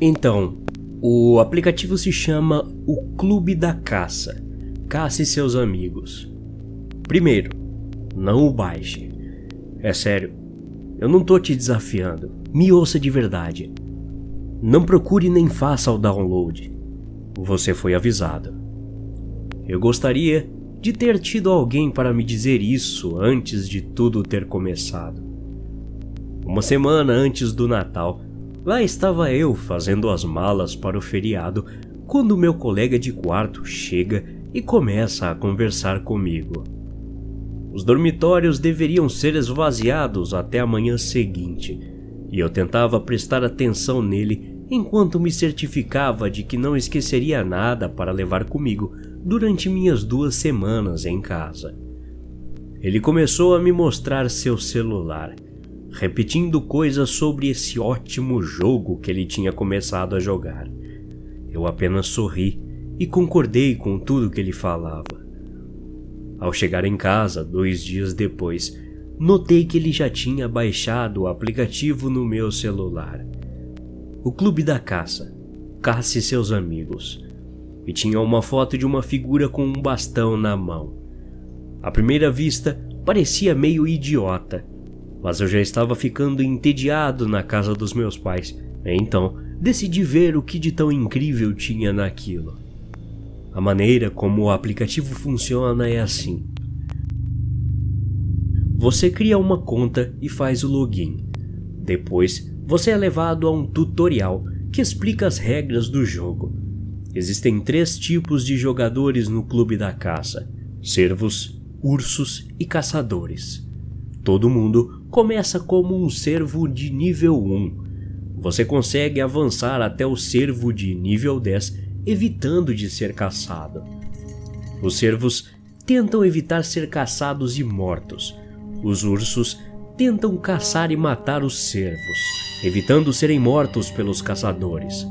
Então, o aplicativo se chama O Clube da Caça. Caça e seus amigos. Primeiro, não o baixe. É sério, eu não tô te desafiando. Me ouça de verdade. Não procure nem faça o download. Você foi avisado. Eu gostaria de ter tido alguém para me dizer isso antes de tudo ter começado. Uma semana antes do Natal, lá estava eu fazendo as malas para o feriado quando meu colega de quarto chega e começa a conversar comigo. Os dormitórios deveriam ser esvaziados até a manhã seguinte, e eu tentava prestar atenção nele enquanto me certificava de que não esqueceria nada para levar comigo durante minhas duas semanas em casa. Ele começou a me mostrar seu celular, repetindo coisas sobre esse ótimo jogo que ele tinha começado a jogar. Eu apenas sorri e concordei com tudo que ele falava. Ao chegar em casa, dois dias depois, notei que ele já tinha baixado o aplicativo no meu celular. O Clube da Caça, Caça e seus amigos, e tinha uma foto de uma figura com um bastão na mão. À primeira vista, parecia meio idiota, mas eu já estava ficando entediado na casa dos meus pais, então decidi ver o que de tão incrível tinha naquilo. A maneira como o aplicativo funciona é assim: você cria uma conta e faz o login. Depois, você é levado a um tutorial que explica as regras do jogo. Existem três tipos de jogadores no clube da caça: cervos, ursos e caçadores. Todo mundo começa como um cervo de nível 1. Você consegue avançar até o cervo de nível 10 evitando de ser caçado. Os cervos tentam evitar ser caçados e mortos. Os ursos tentam caçar e matar os cervos, evitando serem mortos pelos caçadores.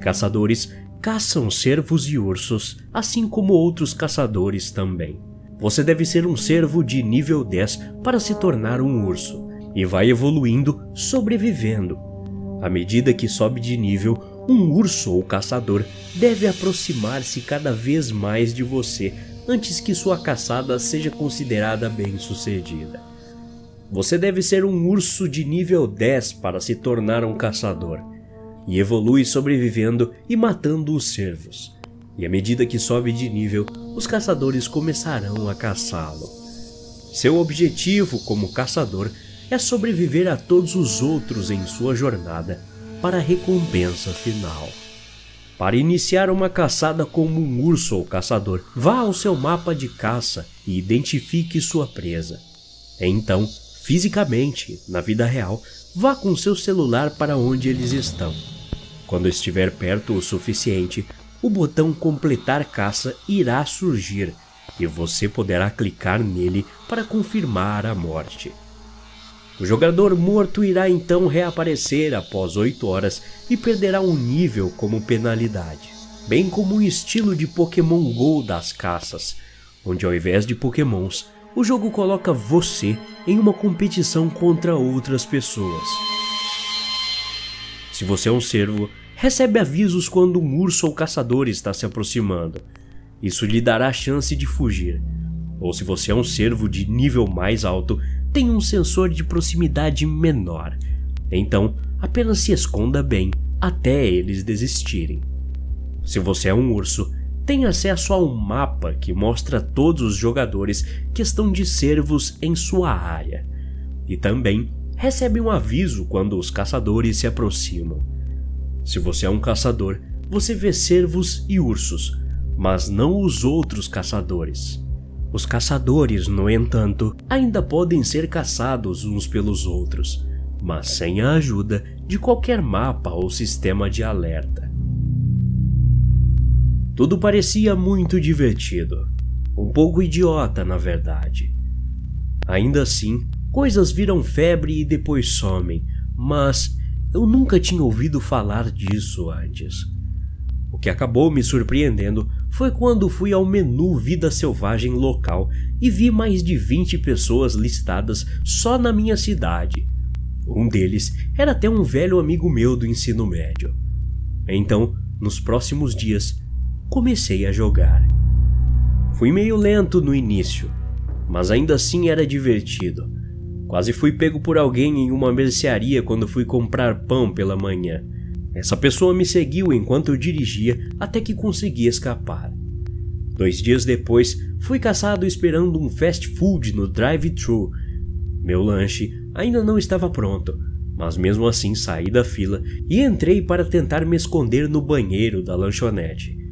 Caçadores caçam cervos e ursos, assim como outros caçadores também. Você deve ser um cervo de nível 10 para se tornar um urso, e vai evoluindo, sobrevivendo. À medida que sobe de nível, um urso ou caçador deve aproximar-se cada vez mais de você antes que sua caçada seja considerada bem-sucedida. Você deve ser um urso de nível 10 para se tornar um caçador, e evolui sobrevivendo e matando os cervos. E à medida que sobe de nível, os caçadores começarão a caçá-lo. Seu objetivo como caçador é sobreviver a todos os outros em sua jornada para a recompensa final. Para iniciar uma caçada como um urso ou caçador, vá ao seu mapa de caça e identifique sua presa. Então, fisicamente, na vida real, vá com seu celular para onde eles estão. Quando estiver perto o suficiente, o botão completar caça irá surgir e você poderá clicar nele para confirmar a morte. O jogador morto irá então reaparecer após 8 horas e perderá um nível como penalidade, bem como o estilo de Pokémon GO das caças, onde ao invés de Pokémons, o jogo coloca você em uma competição contra outras pessoas. Se você é um cervo, recebe avisos quando um urso ou caçador está se aproximando. Isso lhe dará a chance de fugir. Ou se você é um cervo de nível mais alto, tem um sensor de proximidade menor. Então, apenas se esconda bem até eles desistirem. Se você é um urso, tem acesso a um mapa que mostra todos os jogadores que estão de cervos em sua área. E também recebe um aviso quando os caçadores se aproximam. Se você é um caçador, você vê cervos e ursos, mas não os outros caçadores. Os caçadores, no entanto, ainda podem ser caçados uns pelos outros, mas sem a ajuda de qualquer mapa ou sistema de alerta. Tudo parecia muito divertido, um pouco idiota, na verdade. Ainda assim, coisas viram febre e depois somem, mas eu nunca tinha ouvido falar disso antes. O que acabou me surpreendendo foi quando fui ao menu Vida Selvagem local e vi mais de 20 pessoas listadas só na minha cidade. Um deles era até um velho amigo meu do ensino médio. Então, nos próximos dias, comecei a jogar. Fui meio lento no início, mas ainda assim era divertido. Quase fui pego por alguém em uma mercearia quando fui comprar pão pela manhã. Essa pessoa me seguiu enquanto eu dirigia até que consegui escapar. Dois dias depois, fui caçado esperando um fast food no drive-thru. Meu lanche ainda não estava pronto, mas mesmo assim saí da fila e entrei para tentar me esconder no banheiro da lanchonete.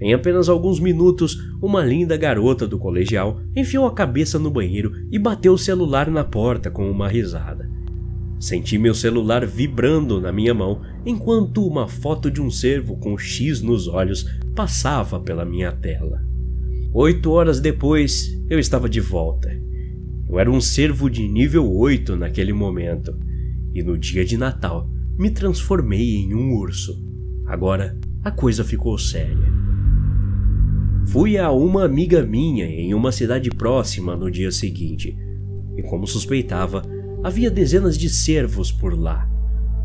Em apenas alguns minutos, uma linda garota do colegial enfiou a cabeça no banheiro e bateu o celular na porta com uma risada. Senti meu celular vibrando na minha mão enquanto uma foto de um cervo com X nos olhos passava pela minha tela. Oito horas depois, eu estava de volta. Eu era um cervo de nível 8 naquele momento, e no dia de Natal me transformei em um urso. Agora a coisa ficou séria. Fui a uma amiga minha em uma cidade próxima no dia seguinte, e como suspeitava, havia dezenas de cervos por lá.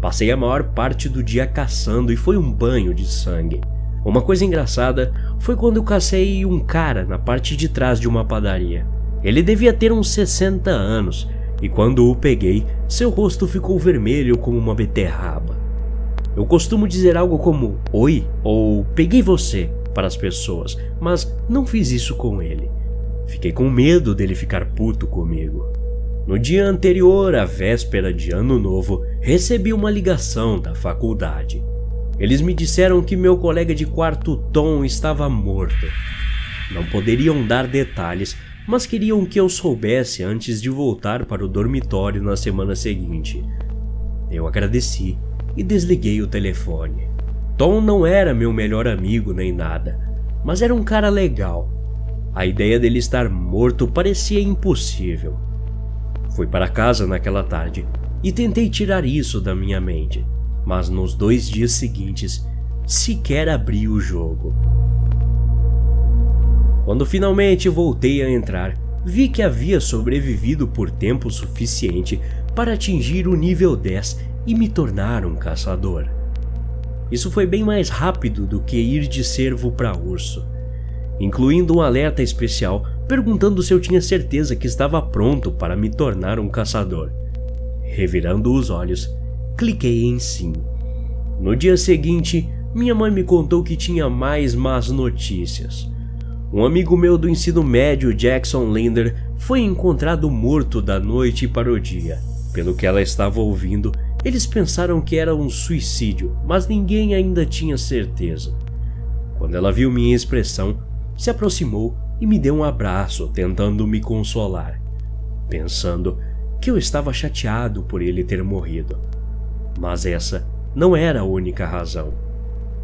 Passei a maior parte do dia caçando e foi um banho de sangue. Uma coisa engraçada foi quando eu cacei um cara na parte de trás de uma padaria. Ele devia ter uns 60 anos, e quando o peguei, seu rosto ficou vermelho como uma beterraba. Eu costumo dizer algo como oi ou peguei você para as pessoas, mas não fiz isso com ele. Fiquei com medo dele ficar puto comigo. No dia anterior, à véspera de Ano Novo, recebi uma ligação da faculdade. Eles me disseram que meu colega de quarto Tom estava morto. Não poderiam dar detalhes, mas queriam que eu soubesse antes de voltar para o dormitório na semana seguinte. Eu agradeci e desliguei o telefone. Tom não era meu melhor amigo nem nada, mas era um cara legal. A ideia dele estar morto parecia impossível. Fui para casa naquela tarde e tentei tirar isso da minha mente, mas nos dois dias seguintes sequer abri o jogo. Quando finalmente voltei a entrar, vi que havia sobrevivido por tempo suficiente para atingir o nível 10 e me tornar um caçador. Isso foi bem mais rápido do que ir de cervo para urso, incluindo um alerta especial perguntando se eu tinha certeza que estava pronto para me tornar um caçador. Revirando os olhos, cliquei em sim. No dia seguinte, minha mãe me contou que tinha mais más notícias. Um amigo meu do ensino médio, Jackson Linder, foi encontrado morto da noite para o dia. Pelo que ela estava ouvindo, eles pensaram que era um suicídio, mas ninguém ainda tinha certeza. Quando ela viu minha expressão, se aproximou e me deu um abraço, tentando me consolar, pensando que eu estava chateado por ele ter morrido. Mas essa não era a única razão.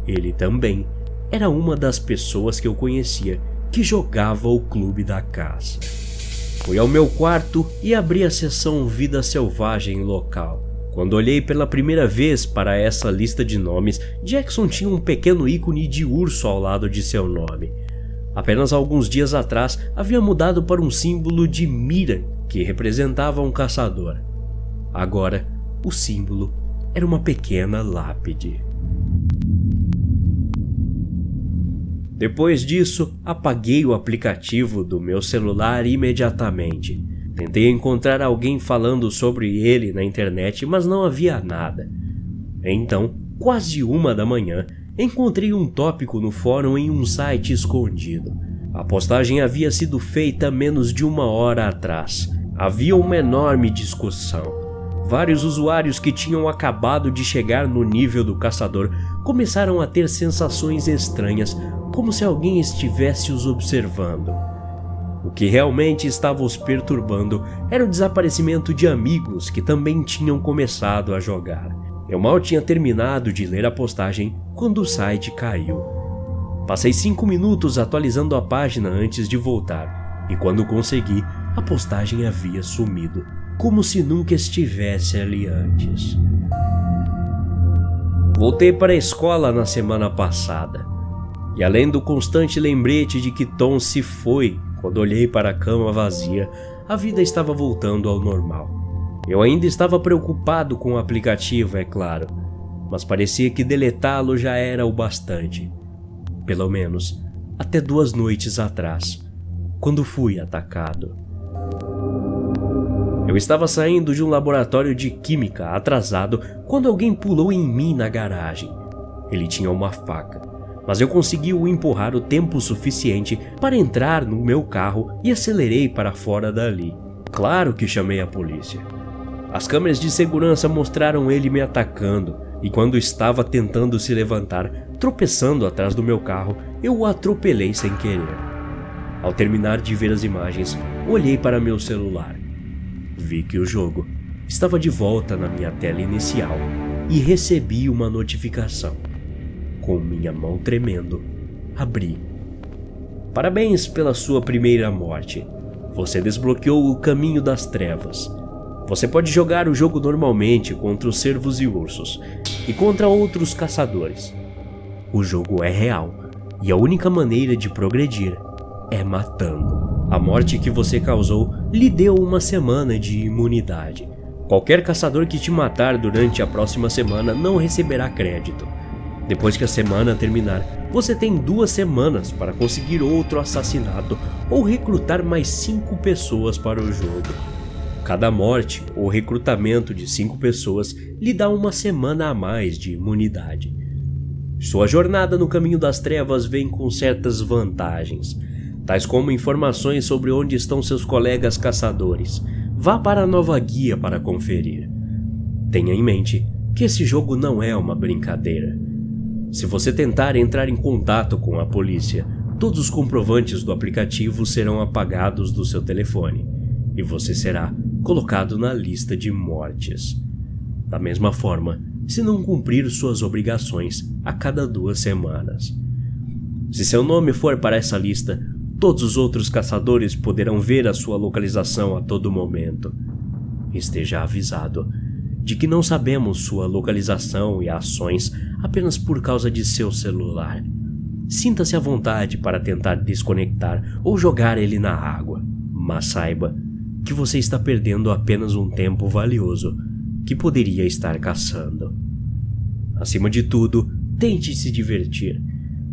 Ele também era uma das pessoas que eu conhecia que jogava o clube da casa. Fui ao meu quarto e abri a seção Vida Selvagem local. Quando olhei pela primeira vez para essa lista de nomes, Jackson tinha um pequeno ícone de urso ao lado de seu nome. Apenas alguns dias atrás havia mudado para um símbolo de mira que representava um caçador. Agora, o símbolo era uma pequena lápide. Depois disso, apaguei o aplicativo do meu celular imediatamente. Tentei encontrar alguém falando sobre ele na internet, mas não havia nada. Então, quase uma da manhã, encontrei um tópico no fórum em um site escondido. A postagem havia sido feita menos de uma hora atrás. Havia uma enorme discussão. Vários usuários que tinham acabado de chegar no nível do caçador começaram a ter sensações estranhas, como se alguém estivesse os observando. O que realmente estava os perturbando era o desaparecimento de amigos que também tinham começado a jogar. Eu mal tinha terminado de ler a postagem quando o site caiu. Passei cinco minutos atualizando a página antes de voltar, e quando consegui, a postagem havia sumido, como se nunca estivesse ali antes. Voltei para a escola na semana passada, e além do constante lembrete de que Tom se foi quando olhei para a cama vazia, a vida estava voltando ao normal. Eu ainda estava preocupado com o aplicativo, é claro, mas parecia que deletá-lo já era o bastante. Pelo menos até duas noites atrás, quando fui atacado. Eu estava saindo de um laboratório de química atrasado quando alguém pulou em mim na garagem. Ele tinha uma faca, mas eu consegui o empurrar o tempo suficiente para entrar no meu carro e acelerei para fora dali. Claro que chamei a polícia. As câmeras de segurança mostraram ele me atacando, e quando estava tentando se levantar, tropeçando atrás do meu carro, eu o atropelei sem querer. Ao terminar de ver as imagens, olhei para meu celular. Vi que o jogo estava de volta na minha tela inicial e recebi uma notificação. Com minha mão tremendo, abri. Parabéns pela sua primeira morte. Você desbloqueou o caminho das trevas. Você pode jogar o jogo normalmente contra os cervos e ursos e contra outros caçadores. O jogo é real e a única maneira de progredir é matando. A morte que você causou lhe deu uma semana de imunidade. Qualquer caçador que te matar durante a próxima semana não receberá crédito. Depois que a semana terminar, você tem duas semanas para conseguir outro assassinato ou recrutar mais cinco pessoas para o jogo. Cada morte ou recrutamento de cinco pessoas lhe dá uma semana a mais de imunidade. Sua jornada no caminho das trevas vem com certas vantagens, tais como informações sobre onde estão seus colegas caçadores. Vá para a nova guia para conferir. Tenha em mente que esse jogo não é uma brincadeira. Se você tentar entrar em contato com a polícia, todos os comprovantes do aplicativo serão apagados do seu telefone e você será colocado na lista de mortes. Da mesma forma, se não cumprir suas obrigações a cada duas semanas. Se seu nome for para essa lista, todos os outros caçadores poderão ver a sua localização a todo momento. Esteja avisado de que não sabemos sua localização e ações apenas por causa de seu celular. Sinta-se à vontade para tentar desconectar ou jogar ele na água, mas saiba que você está perdendo apenas um tempo valioso que poderia estar caçando. Acima de tudo, tente se divertir.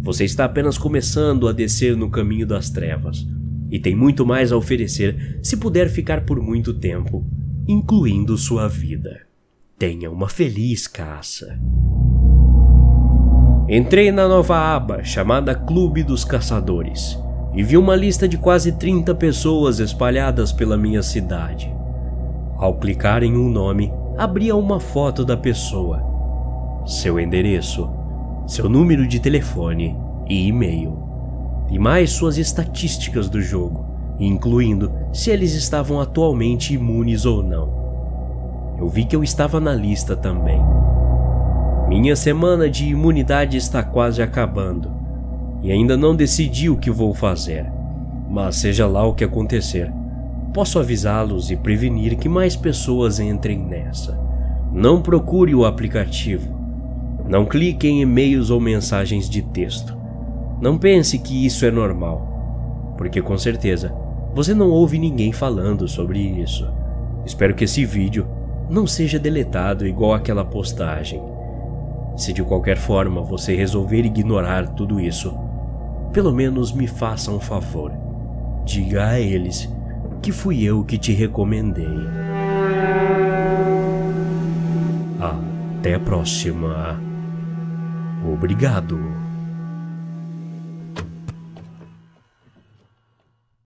Você está apenas começando a descer no caminho das trevas e tem muito mais a oferecer se puder ficar por muito tempo, incluindo sua vida. Tenha uma feliz caça. Entrei na nova aba chamada Clube dos Caçadores e vi uma lista de quase 30 pessoas espalhadas pela minha cidade. Ao clicar em um nome, abria uma foto da pessoa, seu endereço, seu número de telefone e e-mail, e mais suas estatísticas do jogo, incluindo se eles estavam atualmente imunes ou não. Eu vi que eu estava na lista também. Minha semana de imunidade está quase acabando e ainda não decidi o que vou fazer. Mas seja lá o que acontecer, posso avisá-los e prevenir que mais pessoas entrem nessa. Não procure o aplicativo. Não clique em e-mails ou mensagens de texto. Não pense que isso é normal, porque com certeza você não ouve ninguém falando sobre isso. Espero que esse vídeo não seja deletado igual aquela postagem. Se de qualquer forma você resolver ignorar tudo isso, pelo menos me faça um favor. Diga a eles que fui eu que te recomendei. Até a próxima. Obrigado.